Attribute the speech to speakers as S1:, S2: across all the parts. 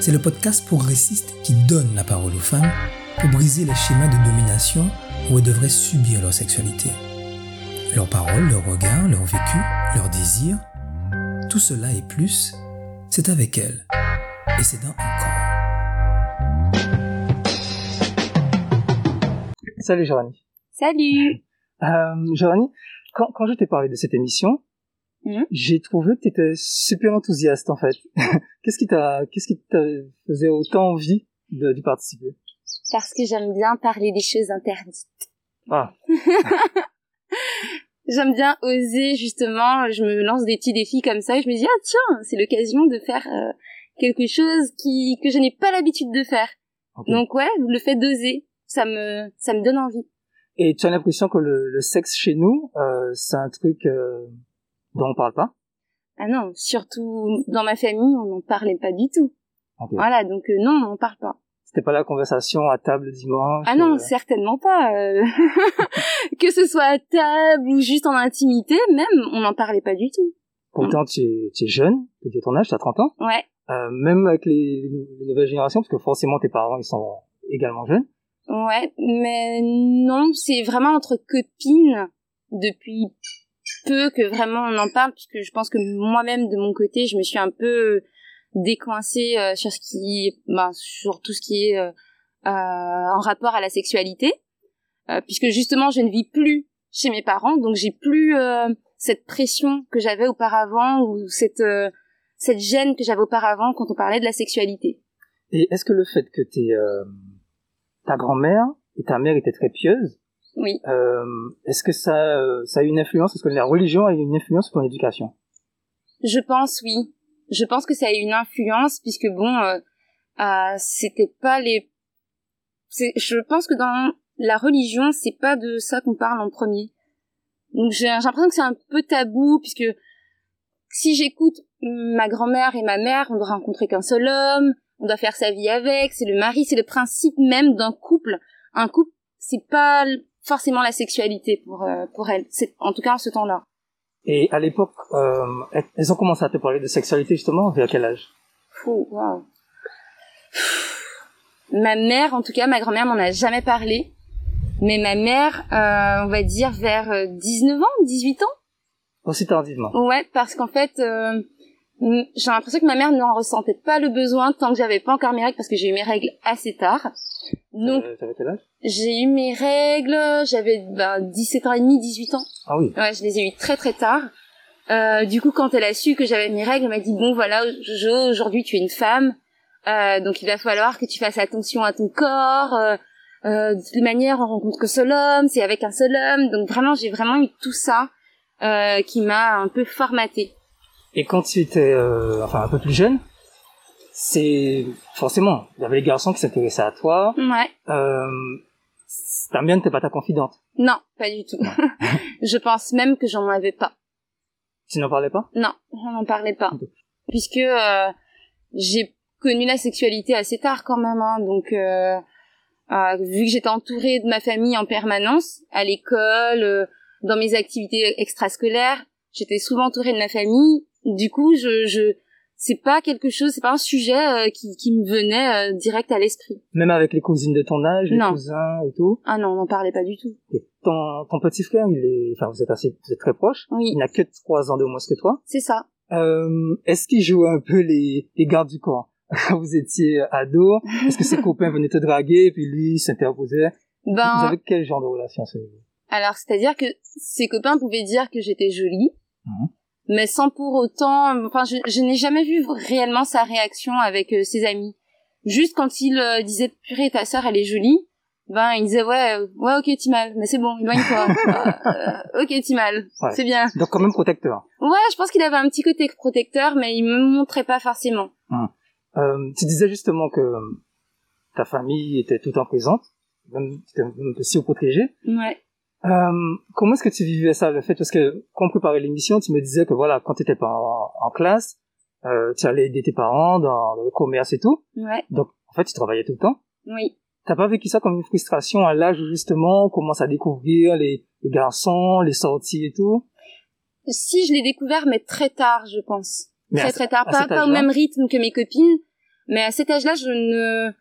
S1: C'est le podcast progressiste qui donne la parole aux femmes pour briser les schémas de domination où elles devraient subir leur sexualité. Leurs paroles, leurs regards, leur vécu, leurs désirs, tout cela et plus, c'est avec elles. Et c'est dans Encore.
S2: Salut Jérôme.
S3: Salut
S2: Euh, Jérôme, quand, quand je t'ai parlé de cette émission,
S3: Mhm.
S2: j'ai trouvé que tu étais super enthousiaste en fait. qu'est-ce qui t'a qu'est-ce qui t'a faisait autant envie de d'y participer?
S3: Parce que j'aime bien parler des choses interdites.
S2: Ah,
S3: J'aime bien oser, justement, je me lance des petits défis comme ça, et je me dis, ah tiens, c'est l'occasion de faire euh, quelque chose qui que je n'ai pas l'habitude de faire. Donc ouais, le fait d'oser, ça me ça me donne envie.
S2: Et tu as l'impression que le, le sexe chez nous, euh, c'est un truc euh, dont on parle pas
S3: Ah non, surtout dans ma famille, on n'en parlait pas du tout.
S2: Ok.
S3: Voilà, donc euh, non, on n'en parle pas.
S2: C'était pas la conversation à table dimanche
S3: Ah non,
S2: euh,
S3: certainement pas. euh. que ce soit à table ou juste en intimité, même, on n'en parlait pas du tout.
S2: Pourtant, tu es, tu es jeune, tu dis ton âge, tu as 30 ans.
S3: Ouais,
S2: Euh, même avec les, les nouvelles générations, parce que forcément tes parents, ils sont également jeunes.
S3: ouais, mais non, c'est vraiment entre copines depuis peu que vraiment on en parle, puisque je pense que moi-même de mon côté, je me suis un peu décoincée euh, sur ce qui, ben, sur tout ce qui est euh, euh, en rapport à la sexualité, euh, puisque justement je ne vis plus chez mes parents, donc j'ai plus euh, cette pression que j'avais auparavant ou cette euh, cette gêne que j'avais auparavant quand on parlait de la sexualité.
S2: Et est-ce que le fait que t'es, euh, ta grand-mère et ta mère étaient très pieuses,
S3: Oui.
S2: euh, est-ce que ça, euh, ça a eu une influence? Est-ce que la religion a eu une influence sur ton éducation?
S3: Je pense oui. Je pense que ça a eu une influence puisque bon, euh, euh, c'était pas les. Je pense que dans la religion, c'est pas de ça qu'on parle en premier. Donc j'ai j'ai l'impression que c'est un peu tabou puisque si j'écoute ma grand-mère et ma mère, on doit rencontrer qu'un seul homme, on doit faire sa vie avec, c'est le mari, c'est le principe même d'un couple. Un couple, c'est pas forcément la sexualité pour euh, pour elle. C'est en tout cas en ce temps-là.
S2: Et à l'époque, euh, elles ont commencé à te parler de sexualité justement vers quel âge?
S3: Fou. Ma mère, en tout cas, ma grand-mère m'en a jamais parlé. Mais ma mère, euh, on va dire vers euh, 19 ans, 18 ans?
S2: Aussi tardivement.
S3: Ouais, parce qu'en fait, euh, j'ai l'impression que ma mère n'en ressentait pas le besoin tant que j'avais pas encore mes règles parce que j'ai eu mes règles assez tard. Donc,
S2: Euh, T'avais quel âge?
S3: j'ai eu mes règles, j'avais ben, 17 ans et demi, 18 ans.
S2: Ah oui.
S3: Ouais, je les ai eues très très tard. Euh, du coup, quand elle a su que j'avais mes règles, elle m'a dit bon voilà, Jo, aujourd'hui tu es une femme, euh, donc il va falloir que tu fasses attention à ton corps. Euh, euh, de toute manière, on rencontre que seul homme, c'est avec un seul homme. Donc vraiment, j'ai vraiment eu tout ça euh, qui m'a un peu formaté.
S2: Et quand tu étais, euh, enfin un peu plus jeune, c'est forcément, il y avait les garçons qui s'intéressaient à toi.
S3: Ouais.
S2: Euh, ta n'était pas ta confidente.
S3: Non, pas du tout. je pense même que j'en avais pas.
S2: Tu n'en parlais pas?
S3: Non, on n'en parlait pas. Puisque euh, j'ai connu la sexualité assez tard quand même. Hein, donc, euh, euh, vu que j'étais entourée de ma famille en permanence, à l'école, euh, dans mes activités extrascolaires, j'étais souvent entourée de ma famille. Du coup, je, je c'est pas quelque chose, c'est pas un sujet euh, qui, qui me venait euh, direct à l'esprit.
S2: Même avec les cousines de ton âge, les
S3: Non.
S2: cousins et tout.
S3: Ah non, on n'en parlait pas du tout.
S2: Ton, ton petit frère, il est, enfin vous êtes assez, vous êtes très proches.
S3: Oui,
S2: Il n'a que trois ans de moins que toi.
S3: c'est ça.
S2: Euh, est-ce qu'il jouait un peu les, les gardes du corps? Quand vous étiez ado Est-ce que ses copains venaient te draguer et puis lui s'interposait?
S3: Ben,
S2: Vous avez quel genre de relation ce
S3: Alors, c'est-à-dire que ses copains pouvaient dire que j'étais jolie,
S2: Mhm.
S3: Mais sans pour autant... Enfin, je, je n'ai jamais vu réellement sa réaction avec euh, ses amis. Juste quand il euh, disait « Purée, ta sœur, elle est jolie », ben, il disait « Ouais, euh, ouais, ok, Timal, mais c'est bon, éloigne-toi. Euh, ok, Timal,
S2: Ouais.
S3: c'est bien.
S2: Donc quand même protecteur. »
S3: Ouais, je pense qu'il avait un petit côté protecteur, mais il me montrait pas forcément.
S2: Euh, tu disais justement que euh, ta famille était tout le temps présente, même si protégée.
S3: Ouais.
S2: Euh, comment est-ce que tu vivais ça, le fait? Parce que quand on préparait l'émission, tu me disais que voilà, quand tu étais pas en, en classe, euh, tu allais aider tes parents dans, dans le commerce et tout.
S3: Ouais,
S2: Donc en fait, tu travaillais tout le temps.
S3: oui.
S2: T'as pas vécu ça comme une frustration à l'âge où justement on commence à découvrir les, les garçons, les sorties et tout?
S3: Si, je l'ai découvert, mais très tard, je pense.
S2: Mais
S3: très
S2: à-
S3: très tard. Pas, au même rythme que mes copines, Mais à cet âge-là, je ne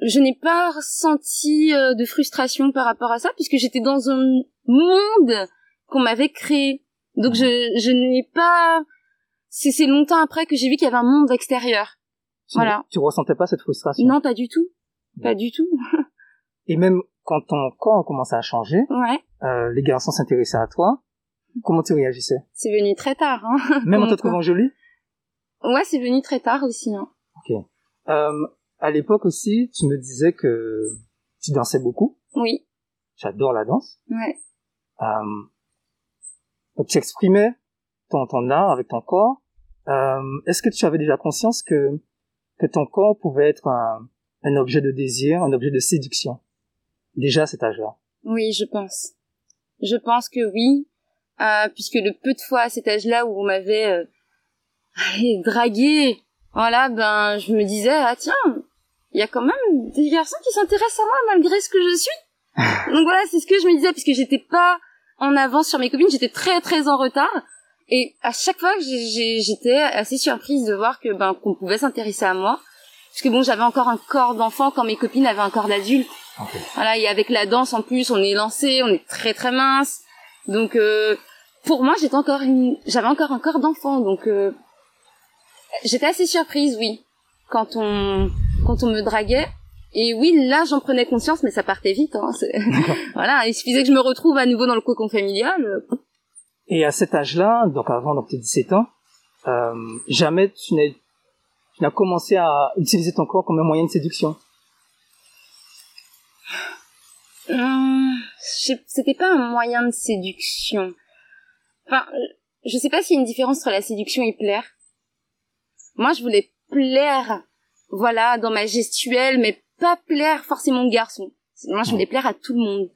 S3: je n'ai pas ressenti euh, de frustration par rapport à ça puisque j'étais dans un monde qu'on m'avait créé. Donc je je n'ai pas c'est c'est longtemps après que j'ai vu qu'il y avait un monde extérieur.
S2: Tu,
S3: Voilà.
S2: Tu ressentais pas cette frustration?
S3: Non, pas du tout. Pas du tout.
S2: Et même quand ton corps commençait à changer,
S3: Ouais.
S2: euh, les garçons s'intéressaient à toi. Comment tu réagissais?
S3: C'est venu très tard, hein.
S2: Même en te trouvant jolie?
S3: Ouais, c'est venu très tard aussi, hein.
S2: euh, À l'époque aussi, tu me disais que tu dansais beaucoup.
S3: Oui.
S2: J'adore la danse.
S3: Ouais.
S2: Euh, donc tu exprimais ton, ton art avec ton corps. Euh, Est-ce que tu avais déjà conscience que, que ton corps pouvait être un, un objet de désir, un objet de séduction? Déjà à cet âge-là.
S3: Oui, je pense. Je pense que oui, euh, puisque le peu de fois à cet âge-là où on m'avait euh, dragué, voilà, ben je me disais ah tiens, il y a quand même des garçons qui s'intéressent à moi malgré ce que je suis. Donc voilà, c'est ce que je me disais puisque j'étais pas en avance sur mes copines, j'étais très très en retard. Et à chaque fois j'étais assez surprise de voir que ben qu'on pouvait s'intéresser à moi, parce que bon j'avais encore un corps d'enfant quand mes copines avaient un corps d'adulte. Voilà, et avec la danse en plus, on est lancé, on est très très mince. Donc euh, pour moi, j'étais encore une j'avais encore un corps d'enfant donc euh, j'étais assez surprise, oui, quand on quand on me draguait. Et oui, là, j'en prenais conscience, mais ça partait vite. Hein, voilà, il suffisait que je me retrouve à nouveau dans le cocon familial.
S2: Et à cet âge-là, donc avant donc tes 17 ans, euh, jamais tu n'as commencé à utiliser ton corps comme un moyen de séduction?
S3: Hum, c'était pas un moyen de séduction. Enfin, je sais pas s'il y a une différence entre la séduction et plaire. Moi, je voulais plaire, voilà, dans ma gestuelle, mais pas plaire forcément au garçon. Moi, je voulais plaire à tout le monde.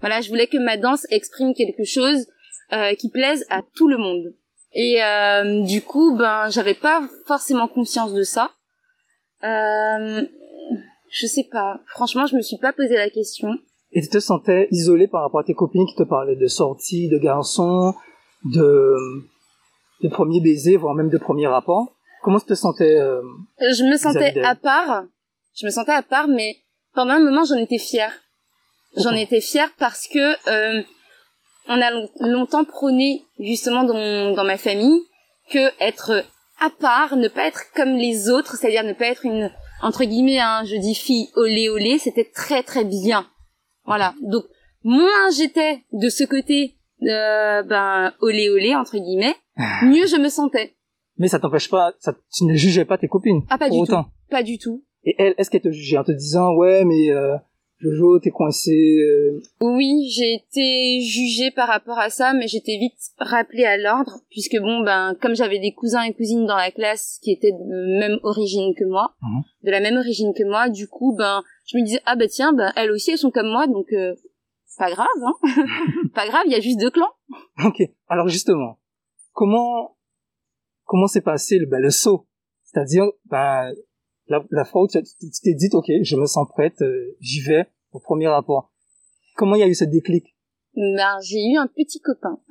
S3: Voilà, je voulais que ma danse exprime quelque chose euh, qui plaise à tout le monde. Et euh, du coup, ben, j'avais pas forcément conscience de ça. Euh, je sais pas. Franchement, je me suis pas posé la question.
S2: Et tu te sentais isolé par rapport à tes copines qui te parlaient de sorties, de garçons, de, de premiers baisers, voire même de premiers rapports? Comment tu te sentais euh,
S3: Je me sentais à part. Je me sentais à part, mais pendant un moment, j'en étais fière. J'en étais fière parce que euh, on a long- longtemps prôné justement dans, mon- dans ma famille que être à part, ne pas être comme les autres, c'est-à-dire ne pas être une entre guillemets, hein, je dis fille olé olé, c'était très très bien. Voilà. Donc moins j'étais de ce côté, euh, ben olé olé entre guillemets, mieux je me sentais.
S2: Mais ça t'empêche pas, ça, tu ne jugeais pas tes copines.
S3: Ah pas
S2: pour
S3: du
S2: autant.
S3: tout, pas du tout.
S2: Et elle, est-ce qu'elle te jugeait en te disant, ouais, mais euh, Jojo, t'es coincé. euh,
S3: Oui, j'ai été jugée par rapport à ça, mais j'étais vite rappelée à l'ordre, puisque bon, ben, comme j'avais des cousins et cousines dans la classe qui étaient de même origine que moi,
S2: Mhm.
S3: de la même origine que moi, du coup, ben, je me disais, ah ben tiens, ben, elles aussi, elles sont comme moi, donc euh, pas grave, hein, pas grave, il y a juste deux clans.
S2: Ok. Alors justement, comment comment s'est passé le, ben, le saut? C'est-à-dire, ben, la, la fois où tu t'es dit, ok, je me sens prête, euh, j'y vais au premier rapport. Comment il y a eu ce déclic?
S3: Ben, j'ai eu un petit copain,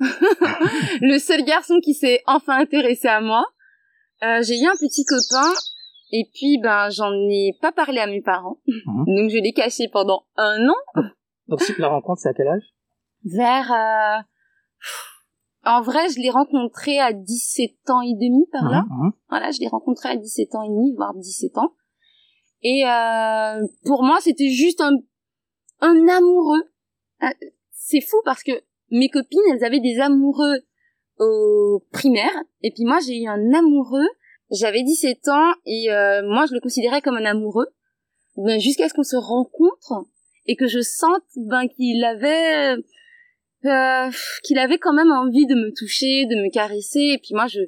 S3: le seul garçon qui s'est enfin intéressé à moi. Euh, j'ai eu un petit copain, et puis ben, j'en ai pas parlé à mes parents,
S2: Mhm.
S3: donc je l'ai caché pendant un an.
S2: Donc la rencontre, c'est à quel âge?
S3: Vers euh, en vrai je l'ai rencontré à 17 ans et demi par là. Voilà je l'ai rencontré à 17 ans et demi voire 17 ans. Et euh, pour moi c'était juste un un amoureux. Euh, c'est fou parce que mes copines elles avaient des amoureux au primaire. Et puis moi j'ai eu un amoureux. J'avais 17 ans et euh, moi je le considérais comme un amoureux. Ben, jusqu'à ce qu'on se rencontre et que je sente ben qu'il avait euh, qu'il avait quand même envie de me toucher, de me caresser. Et puis moi je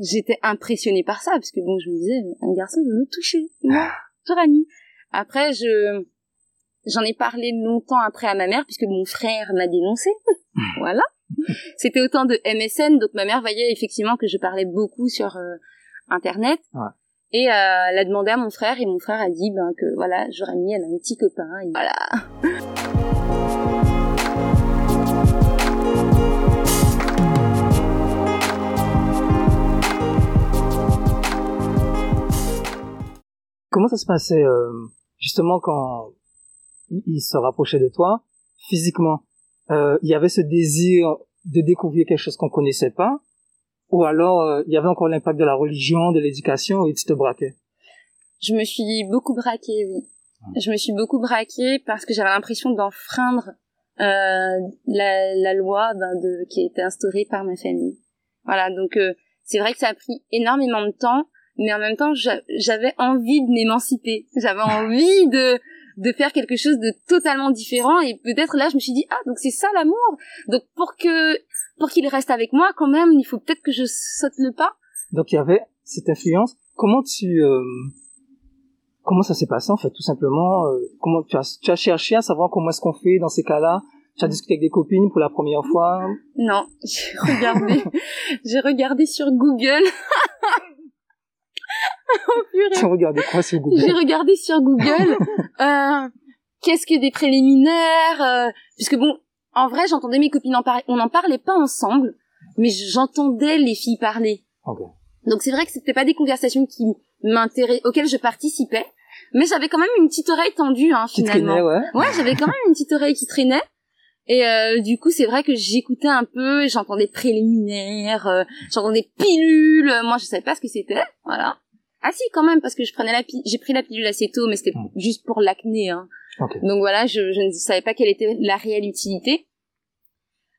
S3: j'étais impressionnée par ça parce que bon je me disais un garçon veut me toucher moi Jorani après je j'en ai parlé longtemps après à ma mère puisque mon frère m'a dénoncé. Voilà. C'était autant de MSN donc ma mère voyait effectivement que je parlais beaucoup sur euh, internet.
S2: Ouais.
S3: et euh, elle a demandé à mon frère et mon frère a dit ben que voilà Jorani elle a un petit copain et voilà
S2: comment ça se passait euh, justement quand il, se rapprochait de toi physiquement? Euh, Il y avait ce désir de découvrir quelque chose qu'on connaissait pas, ou alors euh, il y avait encore l'impact de la religion, de l'éducation, et tu te braquais?
S3: Je me suis beaucoup braquée, oui. Je me suis beaucoup braquée parce que j'avais l'impression d'enfreindre euh, la, la, loi ben, de, qui a été instaurée par ma famille. Voilà, donc euh, c'est vrai que ça a pris énormément de temps, mais en même temps j'avais envie de m'émanciper, j'avais envie de de faire quelque chose de totalement différent. Et peut-être là je me suis dit ah donc c'est ça l'amour. Donc pour que pour qu'il reste avec moi quand même il faut peut-être que je saute le pas.
S2: Donc il y avait cette influence. Comment tu euh, comment ça s'est passé en fait tout simplement euh, comment tu as, tu as cherché à savoir comment est-ce qu'on fait dans ces cas-là? Tu as discuté avec des copines pour la première fois?
S3: Non, j'ai regardé, j'ai regardé sur Google.
S2: tu regardé quoi sur Google
S3: J'ai regardé sur Google euh, qu'est-ce que des préliminaires, euh, puisque bon, en vrai, j'entendais mes copines en parler. On n'en parlait pas ensemble, mais j'entendais les filles parler.
S2: Okay.
S3: Donc c'est vrai que c'était pas des conversations qui m'intéressaient, auxquelles je participais, mais j'avais quand même une petite oreille tendue, hein, finalement.
S2: Qui traînait, ouais.
S3: Ouais, j'avais quand même une petite oreille qui traînait. Et euh, du coup, c'est vrai que j'écoutais un peu, j'entendais préliminaires, euh, j'entendais pilules. Moi, je savais pas ce que c'était, voilà. Ah si, quand même, parce que je prenais la j'ai pris la pilule assez tôt, mais c'était hmm. juste pour l'acné. Hein. Donc voilà, je, je, ne savais pas quelle était la réelle utilité.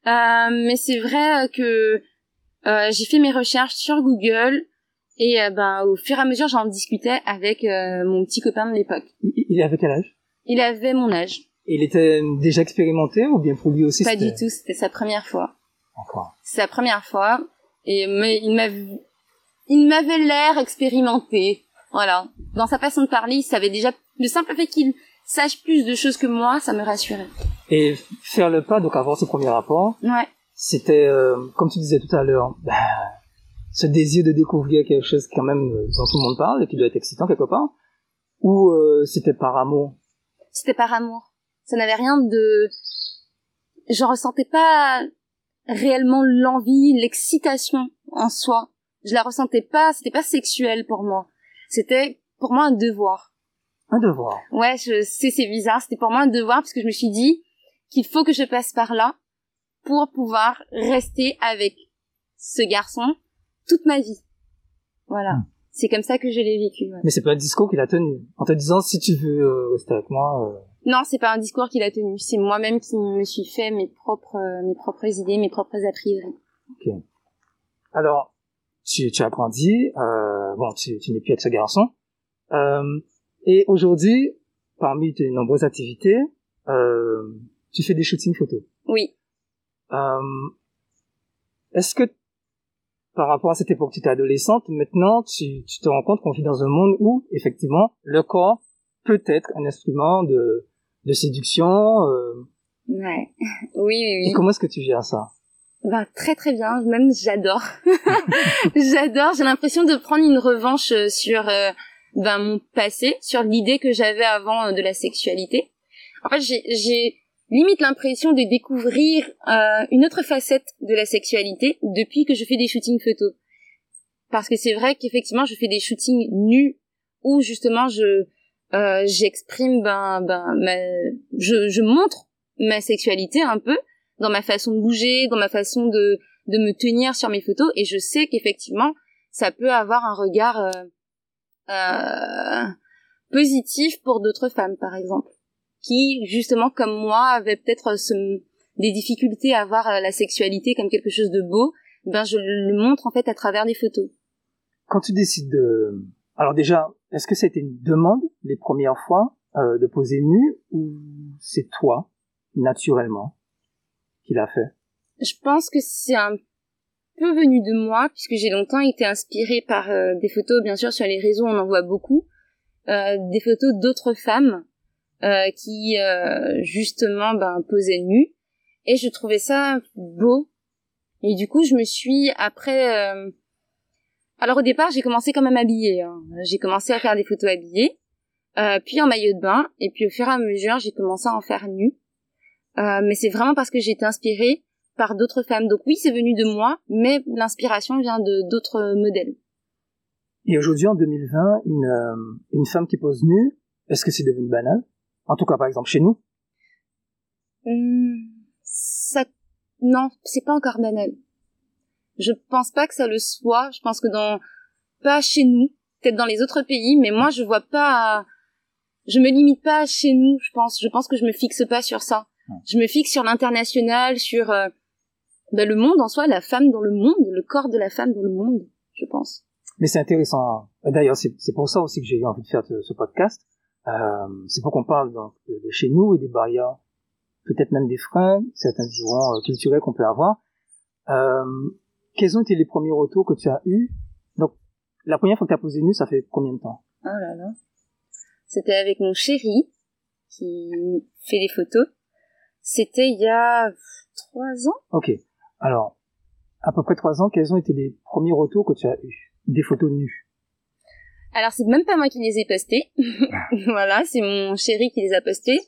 S3: Euh, mais c'est vrai que euh, j'ai fait mes recherches sur Google et euh, ben au fur et à mesure j'en discutais avec euh, mon petit copain de l'époque.
S2: Il avait quel âge?
S3: Il avait mon âge.
S2: Il était déjà expérimenté ou bien pour lui aussi
S3: Pas du tout, c'était sa première fois.
S2: Encore.
S3: Sa première fois et mais il m'avait il m'avait l'air expérimenté. Voilà. Dans sa façon de parler, il savait déjà le simple fait qu'il sache plus de choses que moi, ça me rassurait.
S2: Et faire le pas, donc avoir ce premier rapport.
S3: Ouais.
S2: C'était, euh, comme tu disais tout à l'heure, ben, ce désir de découvrir quelque chose quand même euh, dont tout le monde parle et qui doit être excitant quelque part. Ou euh, c'était par amour?
S3: C'était par amour. Ça n'avait rien de... Je ressentais pas réellement l'envie, l'excitation en soi je la ressentais pas, c'était pas sexuel pour moi. C'était pour moi un devoir.
S2: Un devoir.
S3: Ouais, je sais, c'est bizarre. C'était pour moi un devoir parce que je me suis dit qu'il faut que je passe par là pour pouvoir rester avec ce garçon toute ma vie. Voilà. Hmm. C'est comme ça que je l'ai vécu.
S2: Mais c'est pas un discours qu'il a tenu. En te disant si tu veux euh, rester avec moi. Euh...
S3: Non, c'est pas un discours qu'il a tenu. C'est moi-même qui me suis fait mes propres, euh, mes propres idées, mes propres a priori.
S2: Ok. Alors, tu, tu as grandi, euh, bon, tu, tu n'es plus avec ce garçon. Euh, et aujourd'hui, parmi tes nombreuses activités, euh, tu fais des shootings photos.
S3: Oui.
S2: Euh, Est-ce que par rapport à cette époque, tu étais adolescente, maintenant tu, tu te rends compte qu'on vit dans un monde où, effectivement, le corps peut être un instrument de, de séduction. Euh...
S3: Ouais. Oui, oui, oui.
S2: Et comment est-ce que tu gères ça?
S3: Bah, très très bien, même j'adore. j'adore, j'ai l'impression de prendre une revanche euh, sur euh, ben, mon passé, sur l'idée que j'avais avant euh, de la sexualité. En fait, j'ai limite l'impression de découvrir une autre facette de la sexualité depuis que je fais des shootings photos. Parce que c'est vrai qu'effectivement, je fais des shootings nus où justement je j'exprime ben ben je je montre ma sexualité un peu dans ma façon de bouger, dans ma façon de, de me tenir sur mes photos, et je sais qu'effectivement, ça peut avoir un regard euh, euh, positif pour d'autres femmes, par exemple, qui, justement, comme moi, avaient peut-être des difficultés à voir euh, la sexualité comme quelque chose de beau, ben je le montre en fait à travers des photos.
S2: Quand tu décides de... Alors déjà, est-ce que c'était une demande les premières fois euh, de poser nu ou c'est toi, naturellement? Qu'il a fait
S3: Je pense que c'est un peu venu de moi, puisque j'ai longtemps été inspirée par euh, des photos, bien sûr, sur les réseaux, on en voit beaucoup, euh, des photos d'autres femmes euh, qui, justement, ben, posaient nues, et je trouvais ça beau. Et du coup, je me suis, après... Alors au départ, j'ai commencé quand même habillée. Hein. J'ai commencé à faire des photos habillées, puis en maillot de bain, et puis au fur et à mesure, j'ai commencé à en faire nu. Euh, mais c'est vraiment parce que j'ai été inspirée par d'autres femmes. Donc oui, c'est venu de moi, mais l'inspiration vient de d'autres modèles.
S2: Et aujourd'hui, en 2020, une, euh, une femme qui pose nue, est-ce que c'est devenu banal? En tout cas, par exemple, chez nous
S3: hum, Ça, non, c'est pas encore banal. Je pense pas que ça le soit. Je pense que dans, pas chez nous, peut-être dans les autres pays, mais moi, je vois pas, je me limite pas chez nous, je pense. Je pense que je me fixe pas sur ça. Je me fixe sur l'international, sur euh, ben, le monde en soi, la femme dans le monde, le corps de la femme dans le monde, je pense.
S2: Mais c'est intéressant. D'ailleurs, c'est pour ça aussi que j'ai eu envie de faire ce, podcast. Euh, c'est pour qu'on parle donc, de, chez nous et des barrières, peut-être même des freins, certains diront euh, culturels qu'on peut avoir. Euh, quels ont été les premiers retours que tu as eus? Donc, la première fois que tu as posé nu, ça fait combien de temps?
S3: Oh là là. C'était avec mon chéri qui fait les photos. C'était il y a trois ans.
S2: Ok. Alors, à peu près trois ans, quels ont été les premiers retours que tu as eus? Des photos nues?
S3: Alors, c'est même pas moi qui les ai postées. voilà, c'est mon chéri qui les a postées.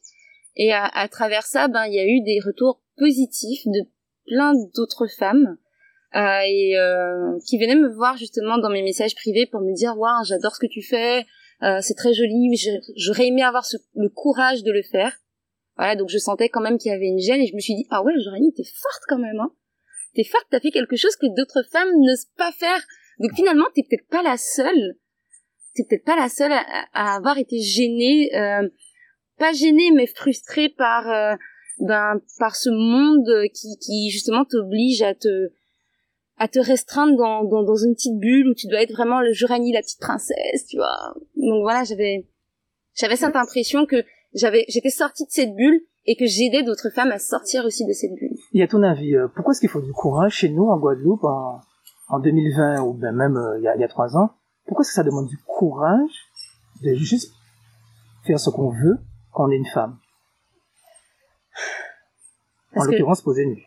S3: Et à, travers ça, ben, il y a eu des retours positifs de plein d'autres femmes euh, et euh, qui venaient me voir justement dans mes messages privés pour me dire waouh j'adore ce que tu fais euh, c'est très joli j'aurais aimé avoir le courage de le faire voilà, donc je sentais quand même qu'il y avait une gêne et je me suis dit, ah ouais, Jorénie, t'es forte quand même, hein. T'es forte, t'as fait quelque chose que d'autres femmes n'osent pas faire. Donc finalement, t'es peut-être pas la seule. T'es peut-être pas la seule à, avoir été gênée, euh, pas gênée, mais frustrée par, euh, ben, par ce monde qui, qui justement t'oblige à te, à te restreindre dans, dans, dans, une petite bulle où tu dois être vraiment le Jorani, la petite princesse, tu vois. Donc voilà, j'avais, j'avais cette impression que j'avais, j'étais sortie de cette bulle et que j'aidais d'autres femmes à sortir aussi de cette bulle.
S2: Et à ton avis, euh, pourquoi est-ce qu'il faut du courage chez nous en Guadeloupe en, en 2020 ou ben même euh, il, y a, il y a trois ans? Pourquoi est-ce que ça demande du courage de juste faire ce qu'on veut quand on est une femme? En l'occurrence, poser nu.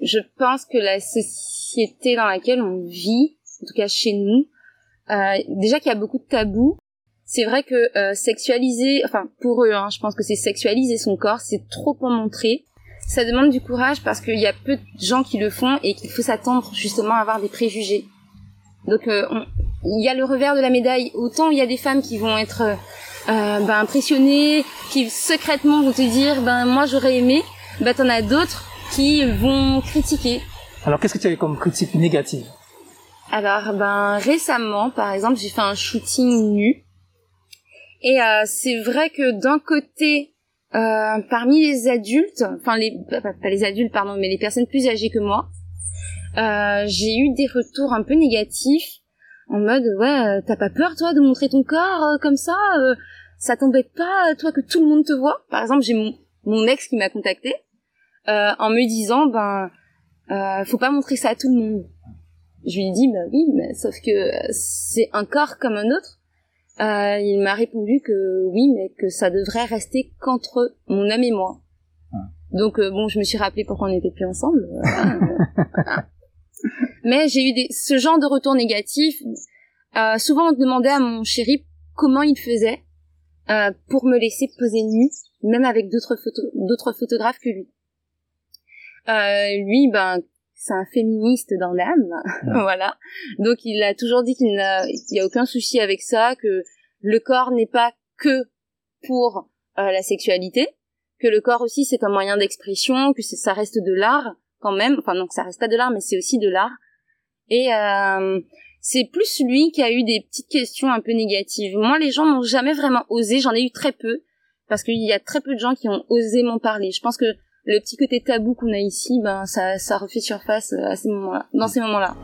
S3: Je pense que la société dans laquelle on vit, en tout cas chez nous, euh, déjà qu'il y a beaucoup de tabous, c'est vrai que euh, sexualiser, enfin pour eux, hein, je pense que c'est sexualiser son corps, c'est trop en montrer. Ça demande du courage parce qu'il y a peu de gens qui le font et qu'il faut s'attendre justement à avoir des préjugés. Donc euh, il y a le revers de la médaille. Autant il y a des femmes qui vont être euh, ben, impressionnées, qui secrètement vont te dire ben moi j'aurais aimé. Ben t'en as d'autres qui vont critiquer.
S2: Alors qu'est-ce que tu avais comme critique négative?
S3: Alors ben récemment par exemple j'ai fait un shooting nu et euh, c'est vrai que d'un côté, euh, parmi les adultes, enfin les pas, les adultes pardon, mais les personnes plus âgées que moi, euh, j'ai eu des retours un peu négatifs en mode ouais t'as pas peur toi de montrer ton corps comme ça, ça t'embête pas toi que tout le monde te voit? Par exemple j'ai mon, mon ex qui m'a contacté en me disant ben faut pas montrer ça à tout le monde. Je lui dit bah oui mais sauf que c'est un corps comme un autre euh, il m'a répondu que oui, mais que ça devrait rester qu'entre mon homme et moi. Ah. Donc euh, bon, je me suis rappelé pourquoi on n'était plus ensemble. Euh, mais j'ai eu des, ce genre de retour négatif. souvent, on demandait à mon chéri comment il faisait pour me laisser poser nu, même avec d'autres d'autres photographes que lui. lui, ben, c'est un féministe dans l'âme, voilà. Donc il a toujours dit qu'il n'a, y a aucun souci avec ça, que le corps n'est pas que pour euh, la sexualité, que le corps aussi c'est un moyen d'expression, que ça reste de l'art quand même. Enfin non, ça reste pas de l'art, mais c'est aussi de l'art. Et euh, c'est plus lui qui a eu des petites questions un peu négatives. Moi, les gens n'ont jamais vraiment osé. J'en ai eu très peu parce qu'il y a très peu de gens qui ont osé m'en parler. Je pense que le petit côté tabou qu'on a ici, ben ça, ça refait surface à ces moments-là, dans ces moments-là.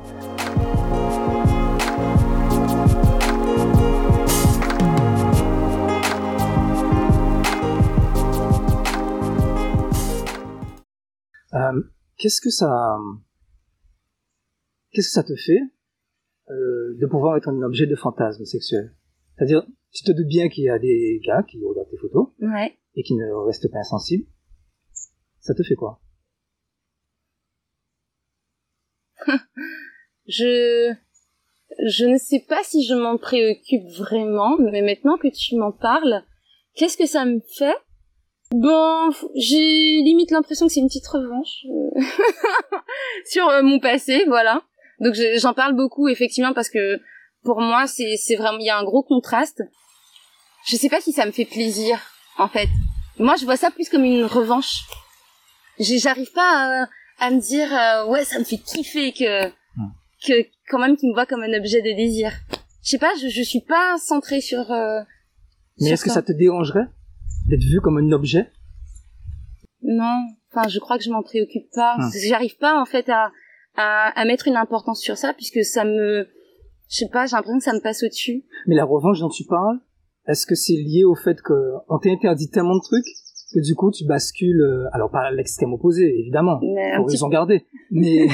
S2: Euh, qu'est-ce que ça, qu'est-ce que ça te fait euh, de pouvoir être un objet de fantasme sexuel? C'est-à-dire, tu te doutes bien qu'il y a des gars qui regardent tes photos et qui ne restent pas insensibles ça te fait quoi
S3: Je je ne sais pas si je m'en préoccupe vraiment, mais maintenant que tu m'en parles, qu'est-ce que ça me fait? Bon, j'ai limite l'impression que c'est une petite revanche euh, sur euh, mon passé, voilà. Donc j'en parle beaucoup effectivement parce que pour moi, c'est c'est vraiment il y a un gros contraste. Je sais pas si ça me fait plaisir en fait. Moi, je vois ça plus comme une revanche. J'arrive pas à, à, me dire euh, ouais, ça me fait kiffer que hmm. que quand même qu'il me voit comme un objet de désir. Je sais pas, je je suis pas centrée sur euh,
S2: Mais est-ce que ça te dérangerait d'être vu comme un objet?
S3: Non, enfin, je crois que je m'en préoccupe pas. Hmm. J'arrive pas en fait à, à à mettre une importance sur ça puisque ça me je sais pas, j'ai l'impression que ça me passe au-dessus.
S2: Mais la revanche dont tu parles, est-ce que c'est lié au fait qu'on interdit tellement de trucs que du coup tu bascules, euh, alors pas à l'extrême opposé évidemment, pour raison garder, mais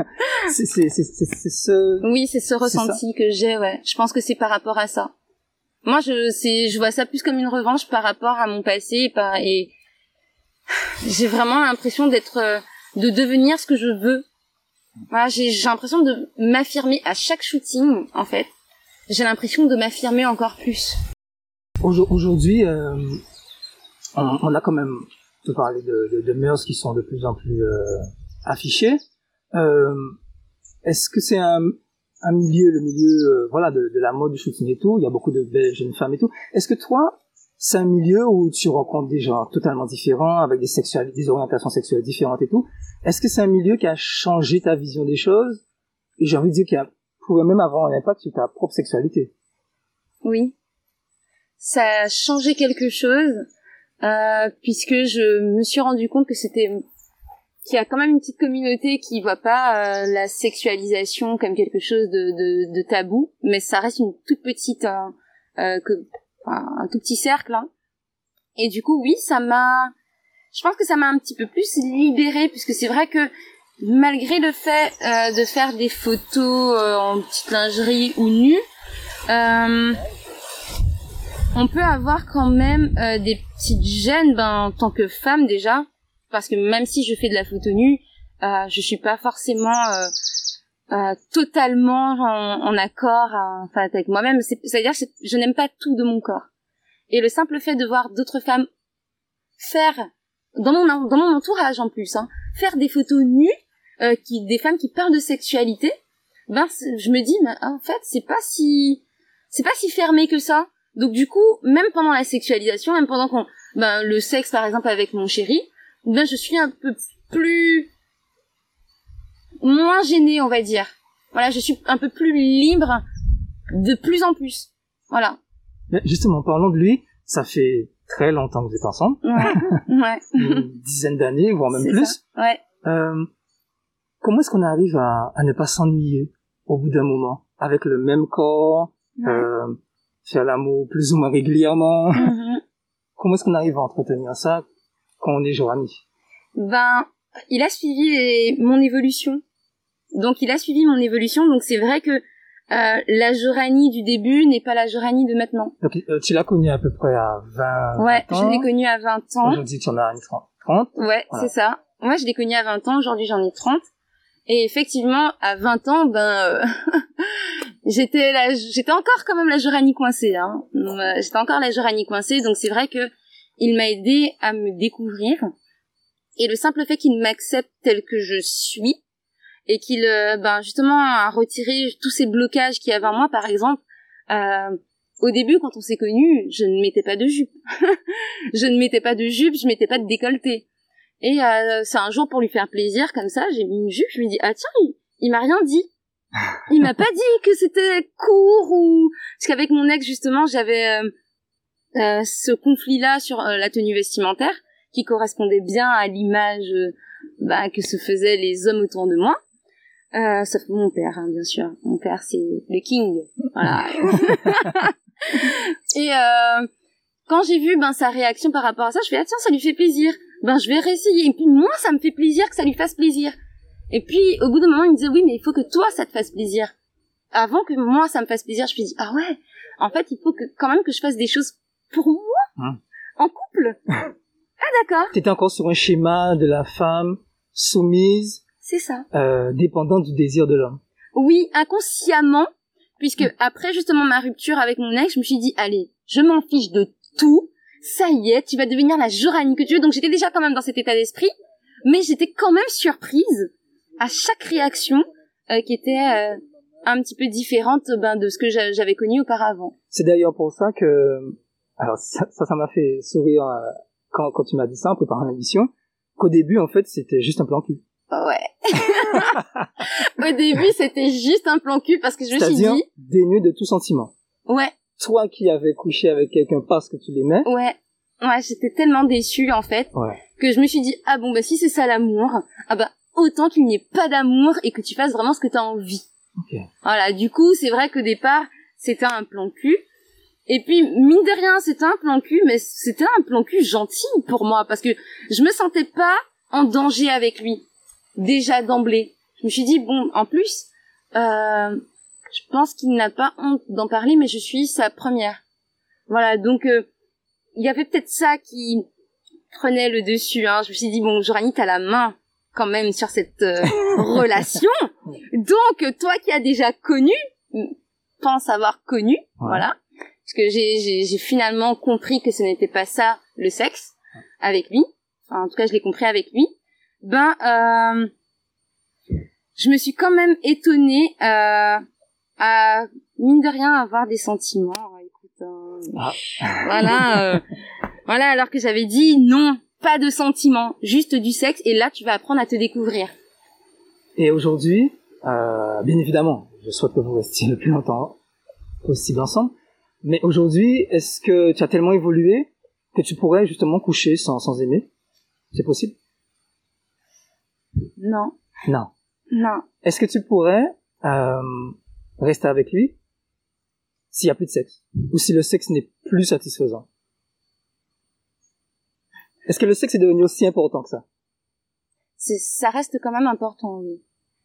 S2: c'est ce.
S3: Oui, c'est ce ressenti que j'ai, ouais. Je pense que c'est par rapport à ça. Moi, je c'est je vois ça plus comme une revanche par rapport à mon passé et, par, et j'ai vraiment l'impression d'être euh, de devenir ce que je veux. Voilà, j'ai j'ai l'impression de m'affirmer à chaque shooting en fait. J'ai l'impression de m'affirmer encore plus.
S2: Aujourd'hui, euh, on, on, a quand même tu parler de, de, de, mœurs qui sont de plus en plus euh, affichées. Euh, Est-ce que c'est un, un, milieu, le milieu euh, voilà de, de, la mode, du shooting et tout, il y a beaucoup de belles jeunes femmes et tout. Est-ce que toi, c'est un milieu où tu rencontres des gens totalement différents, avec des, sexualités, des orientations sexuelles différentes et tout? Est-ce que c'est un milieu qui a changé ta vision des choses? Et j'ai envie de dire qu'il pourrait même avoir un impact sur ta propre sexualité.
S3: Oui, ça a changé quelque chose euh, puisque je me suis rendu compte que c'était qu'il y a quand même une petite communauté qui voit pas euh, la sexualisation comme quelque chose de, de, de, tabou, mais ça reste une toute petite euh, euh que, enfin, un tout petit cercle. Hein. Et du coup, oui, ça m'a, je pense que ça m'a un petit peu plus libérée, puisque c'est vrai que malgré le fait euh, de faire des photos en petite lingerie ou nue, on peut avoir quand même euh, des petites gênes ben, en tant que femme déjà, parce que même si je fais de la photo nue, euh, je suis pas forcément euh, euh totalement en, en accord enfin, avec moi-même. C'est-à-dire que je n'aime pas tout de mon corps. Et le simple fait de voir d'autres femmes faire, dans mon, dans mon entourage en plus, hein, faire des photos nues, euh, qui, des femmes qui parlent de sexualité, ben je me dis, mais, en fait, c'est pas si, c'est pas si fermé que ça. Donc du coup, même pendant la sexualisation, même pendant qu'on, ben, le sexe par exemple avec mon chéri, ben je suis un peu plus moins gênée, on va dire. Voilà, je suis un peu plus libre de plus en plus. Voilà.
S2: Mais justement, parlons de lui, ça fait très longtemps que vous êtes ensemble.
S3: Ouais.
S2: Une dizaine d'années, voire même plus.
S3: Ouais.
S2: Euh, comment est-ce qu'on arrive à, à ne pas s'ennuyer au bout d'un moment avec le même corps, euh, faire l'amour plus ou moins régulièrement. Mhm. Comment est-ce qu'on arrive à entretenir ça quand on est Joanie
S3: Ben, il a suivi mon évolution. Donc il a suivi mon évolution, donc c'est vrai que euh, la Joranie du début n'est pas la Joranie de maintenant.
S2: Donc euh, tu l'as connue à peu près à 20,
S3: ouais,
S2: ans.
S3: je l'ai connue à 20 ans.
S2: Aujourd'hui tu en as 30.
S3: Ouais, c'est ça. Moi je l'ai connue à 20 ans, aujourd'hui j'en ai 30. Et effectivement, à 20 ans, ben, euh, j'étais là, j'étais encore quand même la Joranie coincée. Hein. Euh, j'étais encore la Joranie coincée, donc c'est vrai que il m'a aidé à me découvrir. Et le simple fait qu'il m'accepte tel que je suis et qu'il, euh, ben, justement, a retiré tous ces blocages qu'il y avait en moi, par exemple. Euh, au début, quand on s'est connus, je ne mettais pas de jupe. je ne mettais pas de jupe, je mettais pas de décolleté. Et euh, c'est un jour pour lui faire plaisir, comme ça, j'ai mis une jupe, je lui dis ah tiens, il, il m'a rien dit. Il m'a pas dit que c'était court ou parce qu'avec mon ex justement, j'avais euh, euh, ce conflit-là sur euh, la tenue vestimentaire qui correspondait bien à l'image bah, que se faisaient les hommes autour de moi. Sauf mon père, hein, bien sûr. Mon père, c'est le king. Voilà. Et quand j'ai vu ben sa réaction par rapport à ça, je fais ah tiens, ça lui fait plaisir ben je vais réessayer. Et puis moi, ça me fait plaisir que ça lui fasse plaisir. Et puis au bout d'un moment, il me disait oui, mais il faut que toi, ça te fasse plaisir. Avant que moi, ça me fasse plaisir, je me dis ah ouais, en fait, il faut que quand même que je fasse des choses pour moi, hein. en couple. ah d'accord.
S2: T'étais encore sur un schéma de la femme soumise.
S3: C'est ça.
S2: Euh, dépendante du désir de l'homme.
S3: Oui, inconsciemment, puisque après justement ma rupture avec mon ex, je me suis dit allez, je m'en fiche de tout ça y est, tu vas devenir la Joranie que tu veux. Donc j'étais déjà quand même dans cet état d'esprit, mais j'étais quand même surprise à chaque réaction euh, qui était euh, un petit peu différente ben, de ce que j'avais connu auparavant.
S2: C'est d'ailleurs pour ça que, alors ça, ça m'a fait sourire euh, quand, quand tu m'as dit ça en préparant l'émission, qu'au début, en fait, c'était juste un plan cul.
S3: Ouais. Au début, c'était juste un plan cul parce que je me suis dit.
S2: dénué de tout sentiment.
S3: Ouais.
S2: Toi qui avais couché avec quelqu'un parce que tu l'aimais.
S3: Ouais. Ouais, j'étais tellement déçue en fait
S2: ouais.
S3: que je me suis dit ah bon bah si c'est ça l'amour, ah bah autant qu'il n'y ait pas d'amour et que tu fasses vraiment ce que tu as envie.
S2: Okay.
S3: Voilà, du coup, c'est vrai qu'au départ, c'était un plan cul. Et puis, mine de rien, c'était un plan cul, mais c'était un plan cul gentil pour moi, parce que je me sentais pas en danger avec lui. Déjà d'emblée. Je me suis dit, bon, en plus, euh, je pense qu'il n'a pas honte d'en parler, mais je suis sa première. Voilà, donc, euh, il y avait peut-être ça qui prenait le dessus. Hein. Je me suis dit, bon, Jorani, t'as la main quand même sur cette euh, relation. Donc, toi qui as déjà connu, pense avoir connu, voilà. Parce que j'ai, j'ai, finalement compris que ce n'était pas ça le sexe avec lui. Enfin, en tout cas, je l'ai compris avec lui. Ben, euh, je me suis quand même étonnée euh, à mine de rien avoir des sentiments. Écoute, euh, ah. voilà, euh, voilà. Alors que j'avais dit non, pas de sentiments, juste du sexe, et là tu vas apprendre à te découvrir.
S2: Et aujourd'hui, euh, bien évidemment, je souhaite que vous restiez le plus longtemps possible ensemble, mais aujourd'hui, est-ce que tu as tellement évolué que tu pourrais justement coucher sans, sans aimer? C'est possible?
S3: Non.
S2: Non.
S3: Non.
S2: Est-ce que tu pourrais euh, rester avec lui s'il y a plus de sexe? Ou si le sexe n'est plus satisfaisant? Est-ce que le sexe est devenu aussi important que ça?
S3: Ça reste quand même important, oui.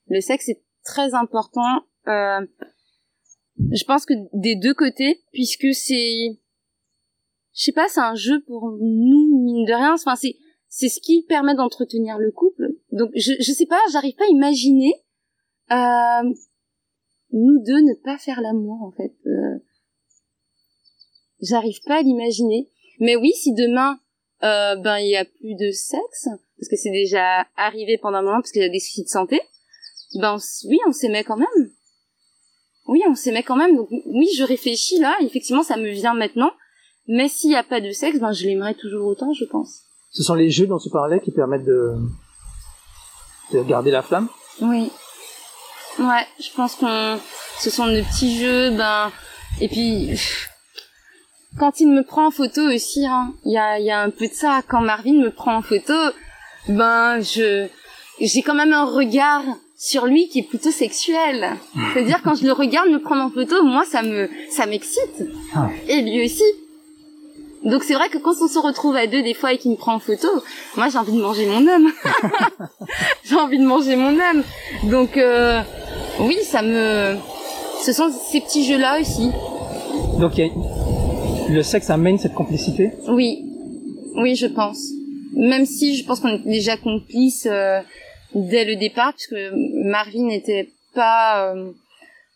S3: Le sexe est très important. Euh, je pense que des deux côtés, puisque c'est, je sais pas, c'est un jeu pour nous mine de rien. Enfin, c'est c'est ce qui permet d'entretenir le couple. Donc, je je sais pas, j'arrive pas à imaginer euh, nous deux ne pas faire l'amour en fait. Euh, j'arrive pas à l'imaginer. Mais oui, si demain euh, ben il y a plus de sexe parce que c'est déjà arrivé pendant un moment parce qu'il y a des soucis de santé. Ben oui, on s'aimait quand même. Oui, on s'aimait quand même. Donc oui, je réfléchis là. Effectivement, ça me vient maintenant. Mais s'il n'y a pas de sexe, ben je l'aimerais toujours autant, je pense.
S2: Ce sont les jeux dont tu parlais qui permettent de de garder la flamme?
S3: Oui. Ouais, je pense qu'on ce sont de petits jeux. Ben et puis quand il me prend en photo aussi, hein, il y a, y a un peu de ça. Quand Marvin me prend en photo, ben je j'ai quand même un regard sur lui qui est plutôt sexuel. C'est-à-dire quand je le regarde me prendre en photo, moi ça me ça m'excite. Ah. Et lui aussi. Donc c'est vrai que quand on se retrouve à deux des fois et qu'il me prend en photo, moi j'ai envie de manger mon homme. j'ai envie de manger mon homme. Donc euh, oui, ça me ce sont ces petits jeux là aussi.
S2: Donc il y a le sexe amène cette complicité
S3: Oui, oui, je pense. Même si je pense qu'on est déjà complices euh, dès le départ, puisque Marvin n'était pas euh,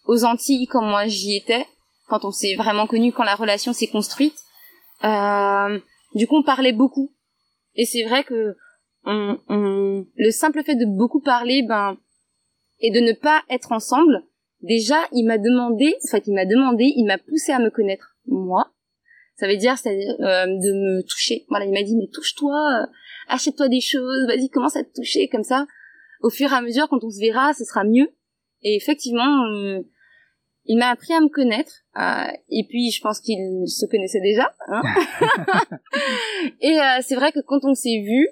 S3: aux Antilles comme moi j'y étais, quand on s'est vraiment connu, quand la relation s'est construite. Euh, du coup, on parlait beaucoup. Et c'est vrai que on, on, le simple fait de beaucoup parler, ben, et de ne pas être ensemble, déjà, il m'a demandé, en fait, il m'a demandé, il m'a poussé à me connaître, moi, ça veut dire c'est euh, de me toucher. Voilà, il m'a dit mais touche-toi, euh, achète-toi des choses, vas-y commence à te toucher comme ça. Au fur et à mesure, quand on se verra, ce sera mieux. Et effectivement, euh, il m'a appris à me connaître. et puis, je pense qu'il se connaissait déjà. Hein et c'est vrai que quand on s'est vu,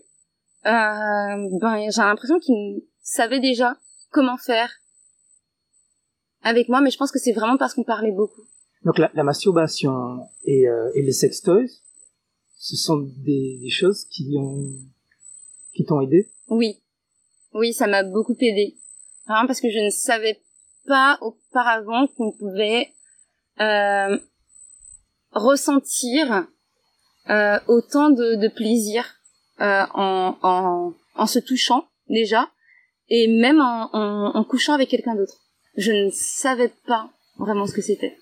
S3: ben j'ai l'impression qu'il savait déjà comment faire avec moi. Mais je pense que c'est vraiment parce qu'on parlait beaucoup.
S2: Donc la, la masturbation et, euh, et les sextoys, ce sont des, des choses qui ont qui t'ont aidé?
S3: Oui, oui, ça m'a beaucoup aidé. Vraiment parce que je ne savais pas auparavant qu'on pouvait euh, ressentir euh, autant de, de plaisir euh, en, en, en, se touchant déjà et même en, en, en couchant avec quelqu'un d'autre. Je ne savais pas vraiment ce que c'était.